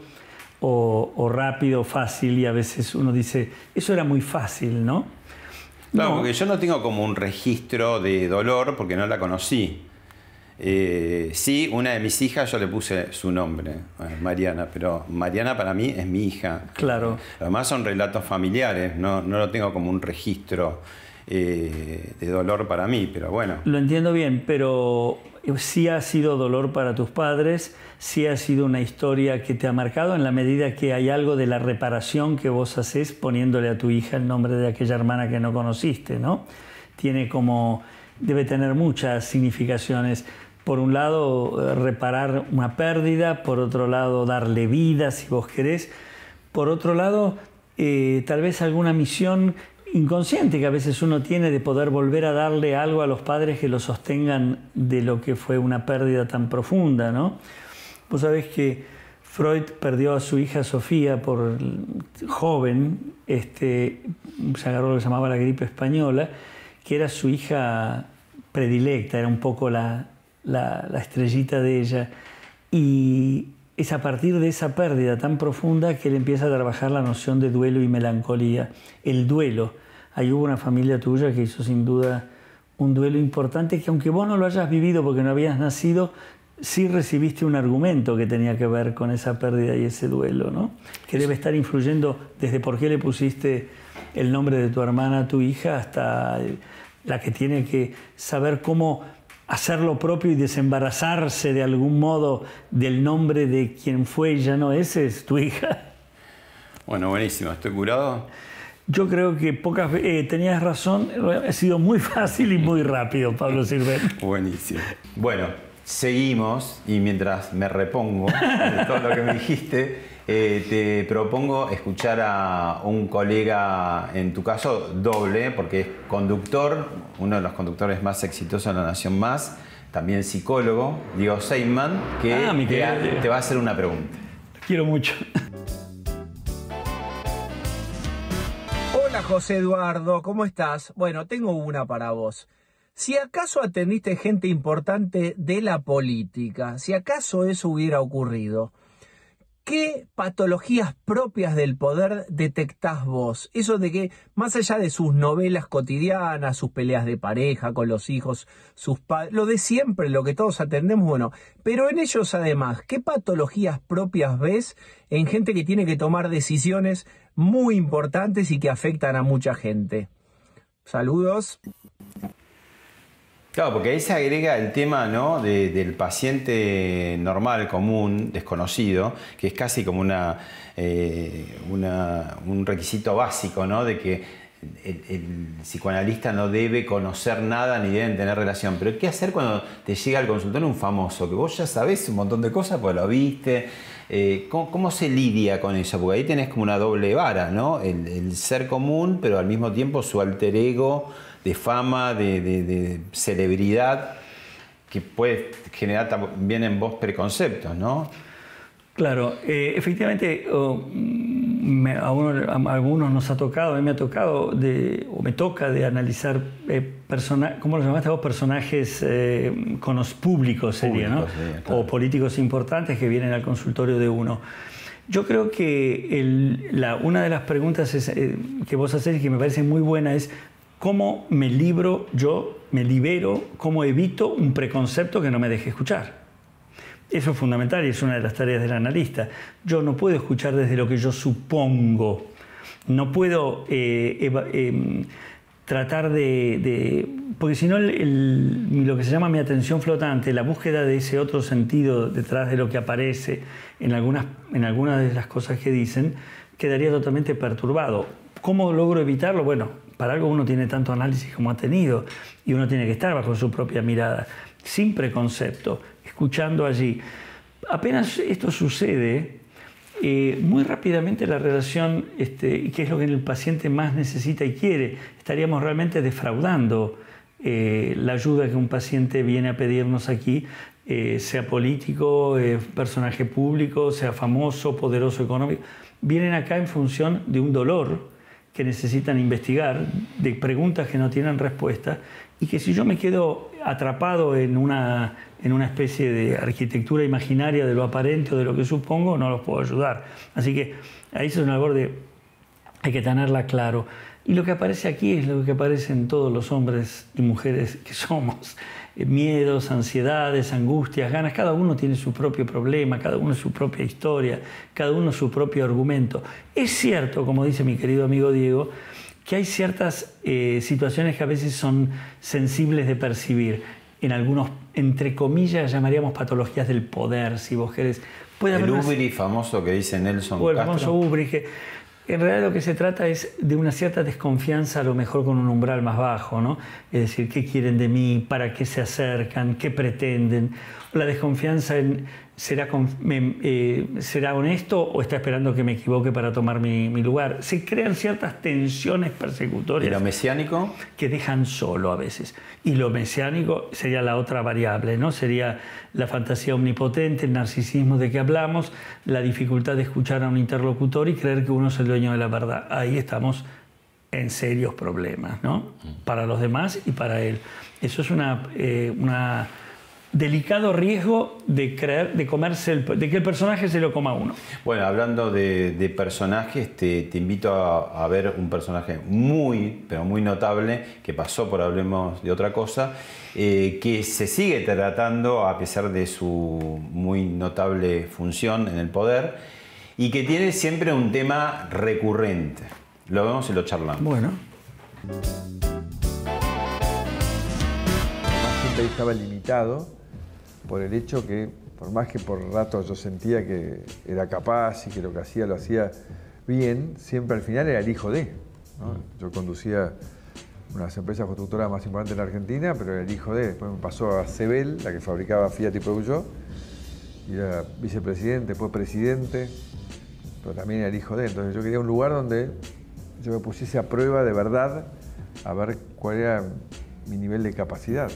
Speaker 2: o, o rápido, fácil, y a veces uno dice, eso era muy fácil, ¿no?
Speaker 1: Claro, porque yo no tengo como un registro de dolor porque no la conocí. Eh, sí, una de mis hijas yo le puse su nombre, Mariana, pero Mariana para mí es mi hija.
Speaker 2: Claro.
Speaker 1: Además son relatos familiares, no, no lo tengo como un registro eh, de dolor para mí, pero bueno.
Speaker 2: Lo entiendo bien, pero sí ha sido dolor para tus padres, sí ha sido una historia que te ha marcado en la medida que hay algo de la reparación que vos haces poniéndole a tu hija el nombre de aquella hermana que no conociste, ¿no? Tiene como, debe tener muchas significaciones. Por un lado, reparar una pérdida, por otro lado, darle vida, si vos querés. Por otro lado, eh, tal vez alguna misión inconsciente que a veces uno tiene de poder volver a darle algo a los padres que lo sostengan de lo que fue una pérdida tan profunda, ¿no? Vos sabés que Freud perdió a su hija Sofía por joven, este, se agarró lo que llamaba la gripe española, que era su hija predilecta, era un poco la, la, la estrellita de ella. Y es a partir de esa pérdida tan profunda que él empieza a trabajar la noción de duelo y melancolía. El duelo. Ahí hubo una familia tuya que hizo sin duda un duelo importante que aunque vos no lo hayas vivido porque no habías nacido, sí recibiste un argumento que tenía que ver con esa pérdida y ese duelo, ¿no? Que debe estar influyendo desde por qué le pusiste el nombre de tu hermana tu hija hasta la que tiene que saber cómo hacer lo propio y desembarazarse de algún modo del nombre de quien fue ya no ese es tu hija.
Speaker 1: Bueno, buenísimo, ¿estoy curado?
Speaker 2: Yo creo que pocas veces, eh, tenías razón, ha sido muy fácil y muy rápido, Pablo Silver.
Speaker 1: Buenísimo. Bueno, seguimos y mientras me repongo de todo lo que me dijiste, eh, te propongo escuchar a un colega, en tu caso doble, porque es conductor, uno de los conductores más exitosos de la Nación Más, también psicólogo, Diego Seyman, que ah, te, va a hacer una pregunta.
Speaker 2: quiero mucho.
Speaker 7: Hola José Eduardo, ¿cómo estás? Bueno, tengo una para vos. Si acaso atendiste gente importante de la política, si acaso eso hubiera ocurrido, ¿Qué patologías propias del poder detectás vos? Eso de que, más allá de sus novelas cotidianas, sus peleas de pareja con los hijos, sus lo de siempre, lo que todos atendemos, bueno, pero en ellos además, ¿qué patologías propias ves en gente que tiene que tomar decisiones muy importantes y que afectan a mucha gente? Saludos.
Speaker 1: Claro, porque ahí se agrega el tema ¿no? del paciente normal, común, desconocido, que es casi como una, eh, un requisito básico, ¿no? de que el, psicoanalista no debe conocer nada ni deben tener relación. Pero ¿qué hacer cuando te llega al consultorio un famoso? Que vos ya sabés un montón de cosas, pues lo viste. Eh, ¿cómo, se lidia con eso? Porque ahí tenés como una doble vara, ¿no? El, ser común, pero al mismo tiempo su alter ego de fama, de, celebridad, que puede generar también en vos preconceptos, ¿no?
Speaker 2: Claro, eh, efectivamente, a, algunos nos ha tocado, a mí me ha tocado, de, o me toca de analizar, eh, ¿cómo lo llamaste vos? Personajes eh, con los públicos sería, ¿no? O políticos importantes que vienen al consultorio de uno. Yo creo que la, una de las preguntas eh, que vos hacés y que me parece muy buena es cómo me libro yo, me libero, cómo evito un preconcepto que no me deje escuchar. Eso es fundamental y es una de las tareas del analista. Yo no puedo escuchar desde lo que yo supongo. No puedo eh, em, tratar de, Porque si no, lo que se llama mi atención flotante, la búsqueda de ese otro sentido detrás de lo que aparece en algunas, en algunas de las cosas que dicen, quedaría totalmente perturbado. ¿Cómo logro evitarlo? Bueno, para algo uno tiene tanto análisis como ha tenido y uno tiene que estar bajo su propia mirada, sin preconcepto, escuchando allí. Apenas esto sucede, eh, muy rápidamente la relación, este, que es lo que el paciente más necesita y quiere, estaríamos realmente defraudando eh, la ayuda que un paciente viene a pedirnos aquí, eh, sea político, personaje público, sea famoso, poderoso económico. Vienen acá en función de un dolor que necesitan investigar, de preguntas que no tienen respuesta, y que si yo me quedo atrapado en una en una especie de arquitectura imaginaria de lo aparente o de lo que supongo, no los puedo ayudar. Así que ahí es una labor de, hay que tenerla claro. Y lo que aparece aquí es lo que aparece en todos los hombres y mujeres que somos. Eh, miedos, ansiedades, angustias, ganas. Cada uno tiene su propio problema, cada uno su propia historia, cada uno su propio argumento. Es cierto, como dice mi querido amigo Diego, que hay ciertas eh, situaciones que a veces son sensibles de percibir en algunos, entre comillas, llamaríamos patologías del poder, si vos querés.
Speaker 1: Puede el Ubri famoso que dice Nelson
Speaker 2: o el famoso Ubri, que en realidad lo que se trata es de una cierta desconfianza, a lo mejor con un umbral más bajo, ¿no? Es decir, ¿qué quieren de mí? ¿Para qué se acercan? ¿Qué pretenden? La desconfianza en ¿Será, eh, ¿Será honesto o está esperando que me equivoque para tomar mi, lugar? Se crean ciertas tensiones persecutorias.
Speaker 1: ¿Y lo mesiánico?
Speaker 2: Que dejan solo a veces. Y lo mesiánico sería la otra variable, ¿no? Sería la fantasía omnipotente, el narcisismo de que hablamos, la dificultad de escuchar a un interlocutor y creer que uno es el dueño de la verdad. Ahí estamos en serios problemas, ¿no? Mm. Para los demás y para él. Eso es una, eh, una delicado riesgo de creer, de comerse, de que el personaje se lo coma uno.
Speaker 1: Bueno, hablando de, personajes, te, invito a, ver un personaje muy, pero muy notable que pasó por Hablemos de otra cosa, eh, que se sigue tratando a pesar de su muy notable función en el poder y que tiene siempre un tema recurrente. Lo vemos y lo charlamos.
Speaker 2: Bueno.
Speaker 8: estaba limitado por el hecho que, por más que por rato yo sentía que era capaz y que lo que hacía lo hacía bien, siempre al final era el hijo de. Yo conducía una de las empresas constructoras más importantes de la Argentina, pero era el hijo de. Después me pasó a Cebel, la que fabricaba Fiat y Peugeot, y era vicepresidente, después presidente, pero también era el hijo de. Entonces yo quería un lugar donde yo me pusiese a prueba de verdad a ver cuál era mi nivel de capacidad.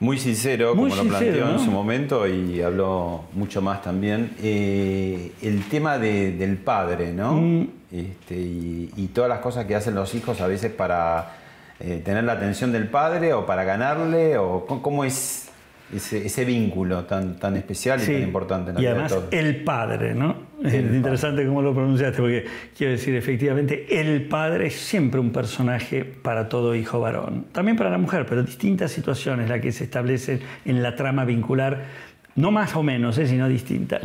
Speaker 1: Muy sincero, como lo planteó en su momento y habló mucho más también. Eh, el tema del padre, ¿no? Mm. Este, y, todas las cosas que hacen los hijos a veces para eh, tener la atención del padre o para ganarle, o cómo es ese, vínculo tan, tan especial y tan importante en la
Speaker 2: y además, el padre, ¿no? Es interesante cómo lo pronunciaste, porque quiero decir, efectivamente, el padre es siempre un personaje para todo hijo varón. También para la mujer, pero distintas situaciones las que se establecen en la trama vincular no más o menos, ¿eh? sino distinta.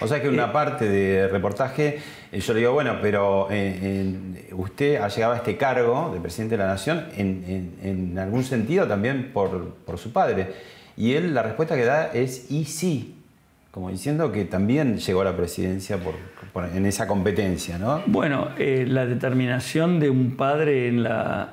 Speaker 1: O sea que una eh, parte de reportaje, eh, yo le digo, bueno, pero usted ha llegado a este cargo de presidente de la Nación en, algún sentido también por, por su padre. Y él la respuesta que da es y sí. Como diciendo que también llegó a la presidencia por, en esa competencia, ¿no?
Speaker 2: Bueno, eh, la determinación de un padre en,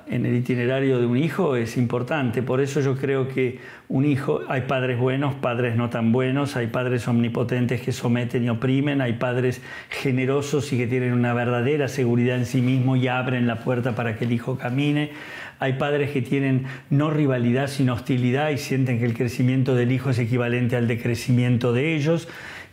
Speaker 2: en el itinerario de un hijo es importante, por eso yo creo que un hijo, hay padres buenos, padres no tan buenos, hay padres omnipotentes que someten y oprimen, hay padres generosos y que tienen una verdadera seguridad en sí mismo y abren la puerta para que el hijo camine, hay padres que tienen no rivalidad sino hostilidad y sienten que el crecimiento del hijo es equivalente al decrecimiento de ellos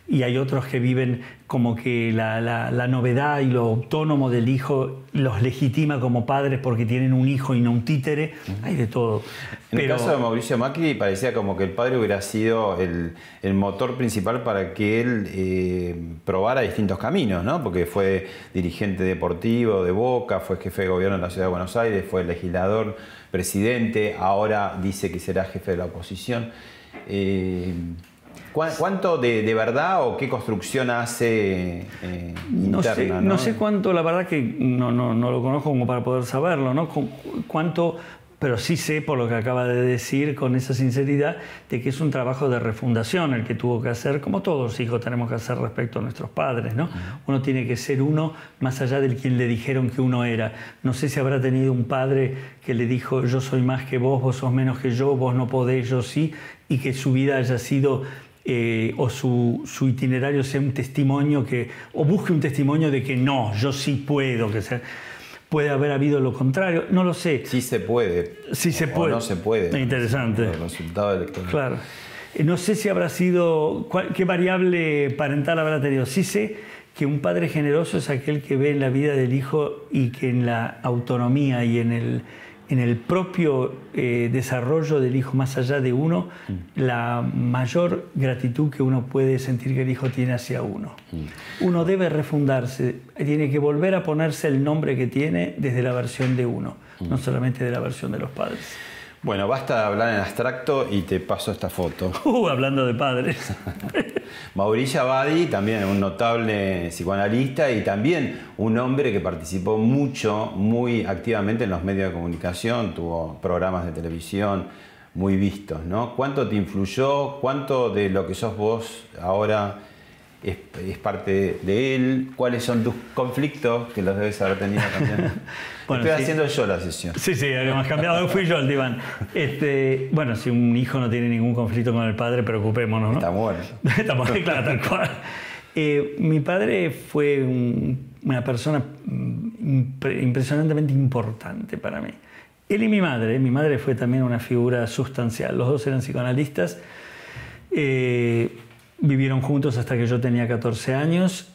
Speaker 2: y hay otros que viven como que la, novedad y lo autónomo del hijo los legitima como padres porque tienen un hijo y no un títere. Hay de todo.
Speaker 1: En el caso de Mauricio Macri parecía como que el padre hubiera sido el, motor principal para que él eh, probara distintos caminos, ¿no? Porque fue dirigente deportivo de Boca, fue jefe de gobierno de la Ciudad de Buenos Aires, fue legislador, presidente, ahora dice que será jefe de la oposición. Eh, ¿Cuánto de, verdad o qué construcción hace
Speaker 2: eh, no Sé, ¿no? sé cuánto, la verdad que no, no, no, lo conozco como para poder saberlo, ¿no? Cuánto, pero sí sé por lo que acaba de decir con esa sinceridad de que es un trabajo de refundación el que tuvo que hacer, como todos los hijos tenemos que hacer respecto a nuestros padres, ¿no? Uno tiene que ser uno más allá del quien le dijeron que uno era. No sé si habrá tenido un padre que le dijo yo soy más que vos, vos sos menos que yo, vos no podés, yo sí, y que su vida haya sido eh, o su, itinerario sea un testimonio que, o busque un testimonio de que no, yo sí puedo, que sea, puede haber habido lo contrario, no lo sé.
Speaker 1: Sí se puede.
Speaker 2: Sí se puede.
Speaker 1: no se puede.
Speaker 2: Interesante.
Speaker 1: El resultado electoral.
Speaker 2: Claro. Eh, no sé si habrá sido, qué variable parental habrá tenido. Sí sé que un padre generoso es aquel que ve en la vida del hijo y que en la autonomía y en el en el propio eh, desarrollo del hijo más allá de uno, mm. la mayor gratitud que uno puede sentir que el hijo tiene hacia uno. Mm. Uno debe refundarse, tiene que volver a ponerse el nombre que tiene desde la versión de uno, mm. no solamente de la versión de los padres.
Speaker 1: Bueno, basta de hablar en abstracto y te paso esta foto.
Speaker 2: Uh, hablando de padres.
Speaker 1: Mauricio Abadi, también un notable psicoanalista y también un hombre que participó mucho, muy activamente en los medios de comunicación, tuvo programas de televisión muy vistos, ¿no? ¿Cuánto te influyó? ¿Cuánto de lo que sos vos ahora es, parte de él? ¿Cuáles son tus conflictos que los debes haber tenido también? Estoy haciendo yo la sesión.
Speaker 2: Sí, sí, habíamos cambiado, fui yo el diván. Este, bueno, si un hijo no tiene ningún conflicto con el padre, preocupémonos, ¿no?
Speaker 1: Está muerto.
Speaker 2: Está muerto, claro, tal cual. Eh, mi padre fue una persona impresionantemente importante para mí. Él y mi madre, mi madre fue también una figura sustancial. Los dos eran psicoanalistas. Eh, Vivieron juntos hasta que yo tenía 14 años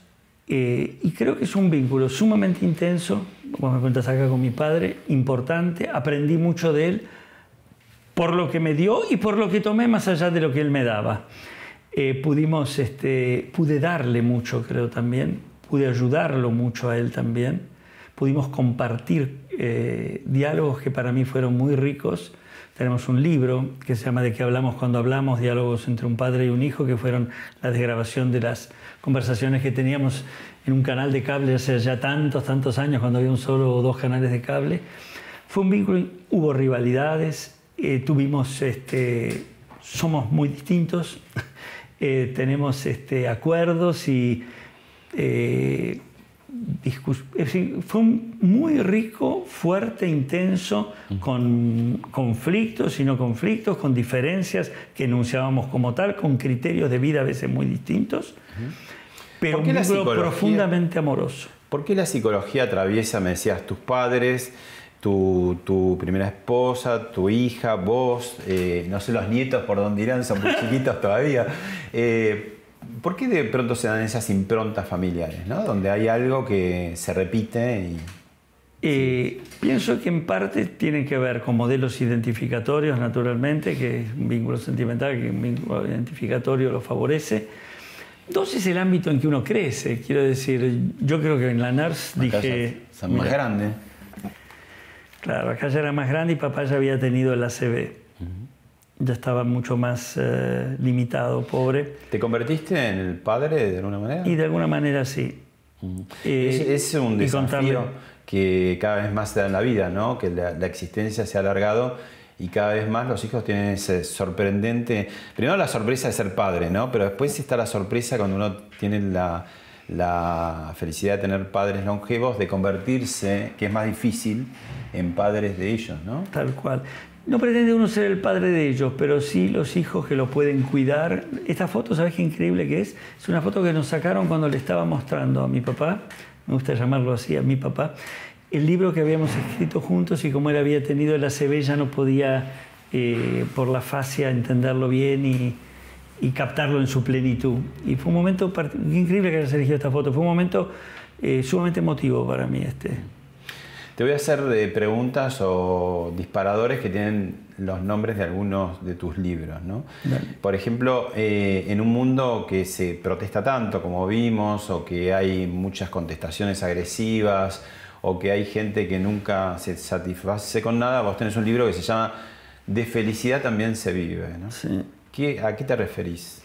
Speaker 2: eh, y creo que es un vínculo sumamente intenso, como me cuentas acá con mi padre, importante, aprendí mucho de él por lo que me dio y por lo que tomé más allá de lo que él me daba. Eh, pudimos, este, pude darle mucho, creo también, pude ayudarlo mucho a él también, pudimos compartir eh, diálogos que para mí fueron muy ricos tenemos un libro que se llama De qué hablamos cuando hablamos, diálogos entre un padre y un hijo, que fueron la desgrabación de las conversaciones que teníamos en un canal de cable hace ya tantos, tantos años, cuando había un solo o dos canales de cable. Fue un vínculo, hubo rivalidades, eh, tuvimos, este, somos muy distintos, eh, tenemos este, acuerdos y eh, fue muy rico, fuerte, intenso, con conflictos y no conflictos, con diferencias que enunciábamos como tal, con criterios de vida a veces muy distintos, pero un profundamente amoroso.
Speaker 1: ¿Por qué la psicología atraviesa, me decías, tus padres, tu, primera esposa, tu hija, vos, eh, no sé los nietos por dónde irán, son muy chiquitos todavía? Eh, ¿Por qué de pronto se dan esas improntas familiares, ¿no? donde hay algo que se repite? Y...
Speaker 2: Eh, pienso que en parte tiene que ver con modelos identificatorios, naturalmente, que es un vínculo sentimental, que un vínculo identificatorio lo favorece. Dos es el ámbito en que uno crece. Quiero decir, yo creo que en la NARS dije.
Speaker 1: Son más grandes.
Speaker 2: Claro, acá ya era más grande y papá ya había tenido el ACB ya estaba mucho más eh, limitado, pobre.
Speaker 1: ¿Te convertiste en el padre de alguna manera?
Speaker 2: Y de alguna manera sí.
Speaker 1: Eh, es, un desafío que cada vez más se da en la vida, ¿no? que la, existencia se ha alargado y cada vez más los hijos tienen ese sorprendente, primero la sorpresa de ser padre, ¿no? Pero después está la sorpresa cuando uno tiene la, la felicidad de tener padres longevos, de convertirse, que es más difícil, en padres de ellos, ¿no?
Speaker 2: Tal cual. No pretende uno ser el padre de ellos, pero sí los hijos que lo pueden cuidar. Esta foto, ¿sabes qué increíble que es? Es una foto que nos sacaron cuando le estaba mostrando a mi papá, me gusta llamarlo así, a mi papá, el libro que habíamos escrito juntos y como él había tenido el ya no podía eh, por la fascia entenderlo bien y, y, captarlo en su plenitud. Y fue un momento increíble que hayas elegido esta foto, fue un momento eh, sumamente emotivo para mí este.
Speaker 1: Te voy a hacer de preguntas o disparadores que tienen los nombres de algunos de tus libros. ¿no? Por ejemplo, eh, en un mundo que se protesta tanto como vimos, o que hay muchas contestaciones agresivas, o que hay gente que nunca se satisface con nada, vos tenés un libro que se llama De felicidad también se vive. ¿no?
Speaker 2: Sí.
Speaker 1: ¿Qué, ¿A qué te referís?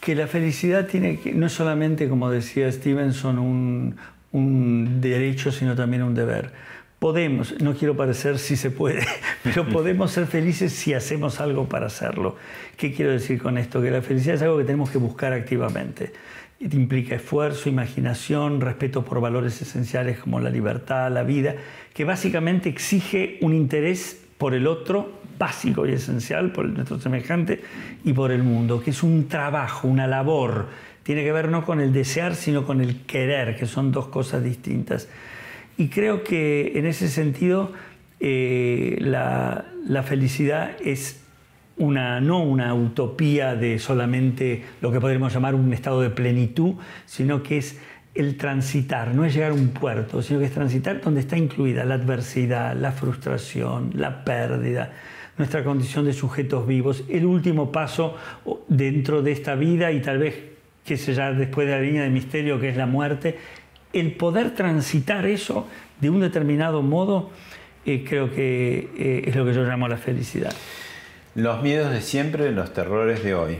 Speaker 2: Que la felicidad tiene que, no es solamente, como decía Stevenson, un, un derecho, sino también un deber. Podemos, no quiero parecer si se puede, pero podemos ser felices si hacemos algo para hacerlo. ¿Qué quiero decir con esto? Que la felicidad es algo que tenemos que buscar activamente implica esfuerzo, imaginación, respeto por valores esenciales como la libertad, la vida, que básicamente exige un interés por el otro, básico y esencial, por nuestro semejante y por el mundo, que es un trabajo, una labor. Tiene que ver no con el desear, sino con el querer, que son dos cosas distintas. Y creo que en ese sentido eh, la, la felicidad es una, no una utopía de solamente lo que podríamos llamar un estado de plenitud, sino que es el transitar, no es llegar a un puerto, sino que es transitar donde está incluida la adversidad, la frustración, la pérdida, nuestra condición de sujetos vivos, el último paso dentro de esta vida y tal vez, que se ya después de la línea de misterio que es la muerte, el poder transitar eso de un determinado modo, eh, creo que eh, es lo que yo llamo la felicidad.
Speaker 1: Los miedos de siempre, los terrores de hoy.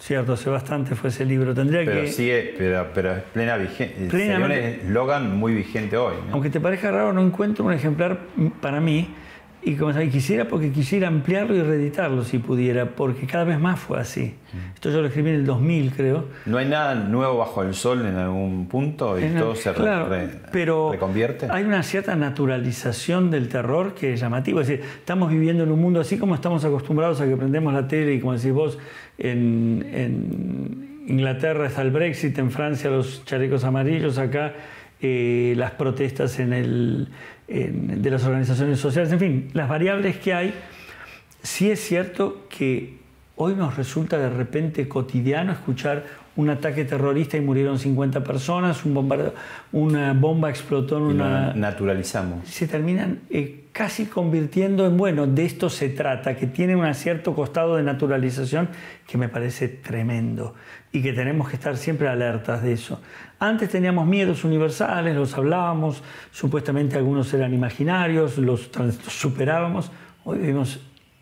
Speaker 2: Cierto, hace bastante fue ese libro. Tendría
Speaker 1: pero
Speaker 2: que.
Speaker 1: Sigue, pero, pero es plena vigencia. Un eslogan muy vigente hoy.
Speaker 2: Aunque te parezca raro, no encuentro un ejemplar para mí y como sabes, quisiera porque quisiera ampliarlo y reeditarlo si pudiera, porque cada vez más fue así. Mm. Esto yo lo escribí en el 2000, creo.
Speaker 1: ¿No hay nada nuevo bajo el sol en algún punto y todo se
Speaker 2: pero
Speaker 1: reconvierte?
Speaker 2: Hay una cierta naturalización del terror que es llamativo. Es decir, estamos viviendo en un mundo así como estamos acostumbrados a que prendemos la tele y como decís vos, en, en Inglaterra está el Brexit, en Francia los chalecos amarillos, acá eh, las protestas en el de las organizaciones sociales, en fin, las variables que hay, sí es cierto que hoy nos resulta de repente cotidiano escuchar un ataque terrorista y murieron 50 personas, un bombardeo, una bomba explotó en una...
Speaker 1: Naturalizamos.
Speaker 2: Se terminan eh, casi convirtiendo en, bueno, de esto se trata, que tiene un cierto costado de naturalización que me parece tremendo y que tenemos que estar siempre alertas de eso. Antes teníamos miedos universales, los hablábamos, supuestamente algunos eran imaginarios, los superábamos. Hoy vivimos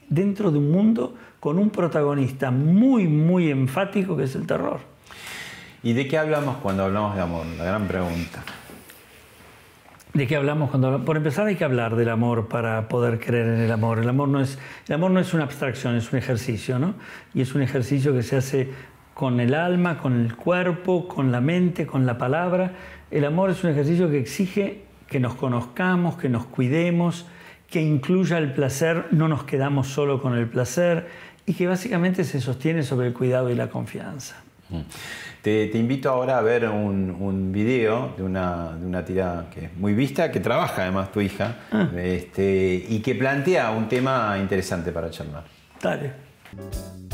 Speaker 2: dentro de un mundo con un protagonista muy, muy enfático que es el terror.
Speaker 1: ¿Y de qué hablamos cuando hablamos de amor? La gran pregunta.
Speaker 2: ¿De qué hablamos cuando hablamos? Por empezar hay que hablar del amor para poder creer en el amor. El amor no es, el amor no es una abstracción, es un ejercicio, ¿no? Y es un ejercicio que se hace con el alma, con el cuerpo, con la mente, con la palabra. El amor es un ejercicio que exige que nos conozcamos, que nos cuidemos, que incluya el placer, no nos quedamos solo con el placer y que básicamente se sostiene sobre el cuidado y la confianza. Mm.
Speaker 1: Te, invito ahora a ver un, un video de una, de una, tira que es muy vista, que trabaja además tu hija, ah. este, y que plantea un tema interesante para charlar.
Speaker 2: Dale.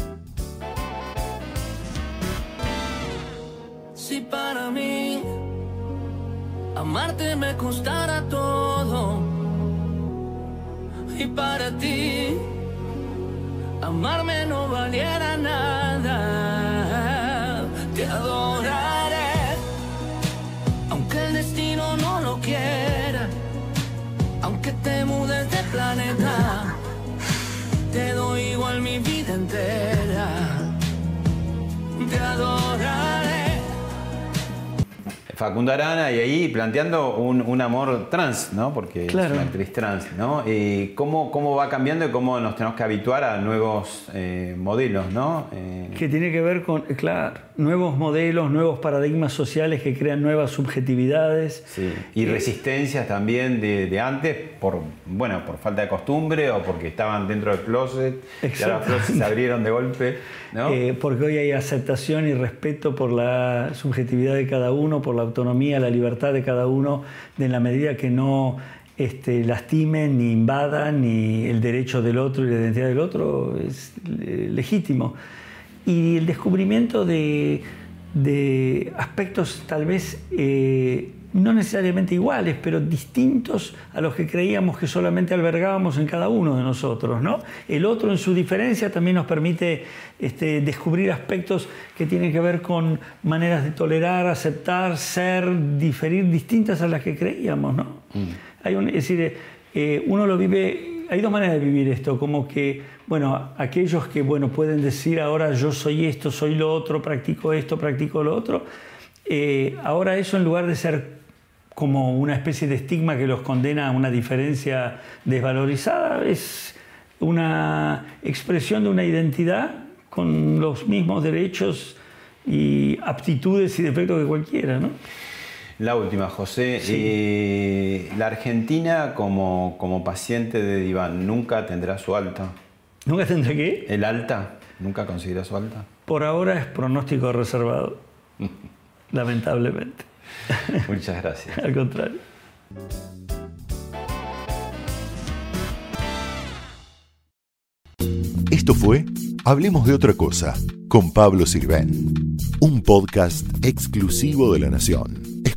Speaker 9: Mí. Amarte me costara todo, y para ti amarme no valiera nada. Te adoraré, aunque el destino no lo quiera, aunque te mudes de planeta, te doy igual mi vida entera, te adoraré.
Speaker 1: Facundo Arana y ahí planteando un, amor trans, ¿no? Porque es una actriz trans, ¿no? Y cómo, cómo va cambiando y cómo nos tenemos que habituar a nuevos eh, modelos, ¿no?
Speaker 2: Eh, que tiene que ver con, claro, nuevos modelos, nuevos paradigmas sociales que crean nuevas subjetividades.
Speaker 1: Sí. Y resistencias también de, antes por, bueno, por falta de costumbre o porque estaban dentro del closet y ahora se abrieron de golpe, ¿no?
Speaker 2: porque hoy hay aceptación y respeto por la subjetividad de cada uno, por la autonomía, la libertad de cada uno, en la medida que no este, lastimen ni invadan ni el derecho del otro y la identidad del otro, es eh, legítimo. Y el descubrimiento de, aspectos tal vez eh, no necesariamente iguales, pero distintos a los que creíamos que solamente albergábamos en cada uno de nosotros. ¿no? El otro en su diferencia también nos permite este, descubrir aspectos que tienen que ver con maneras de tolerar, aceptar, ser, diferir, distintas a las que creíamos. ¿no? Mm. Hay un, es decir, eh, uno lo vive, hay dos maneras de vivir esto, como que, bueno, aquellos que bueno, pueden decir ahora yo soy esto, soy lo otro, practico esto, practico lo otro, eh, ahora eso en lugar de ser como una especie de estigma que los condena a una diferencia desvalorizada, es una expresión de una identidad con los mismos derechos y aptitudes y defectos que cualquiera. ¿no?
Speaker 1: La última, José. Eh, la Argentina como, como paciente de diván nunca tendrá su alta.
Speaker 2: ¿Nunca tendrá qué?
Speaker 1: El alta. ¿Nunca conseguirá su alta?
Speaker 2: Por ahora es pronóstico reservado. lamentablemente.
Speaker 1: Muchas gracias.
Speaker 2: Al contrario.
Speaker 10: Esto fue Hablemos de otra cosa con Pablo Sirven, un podcast exclusivo de La Nación.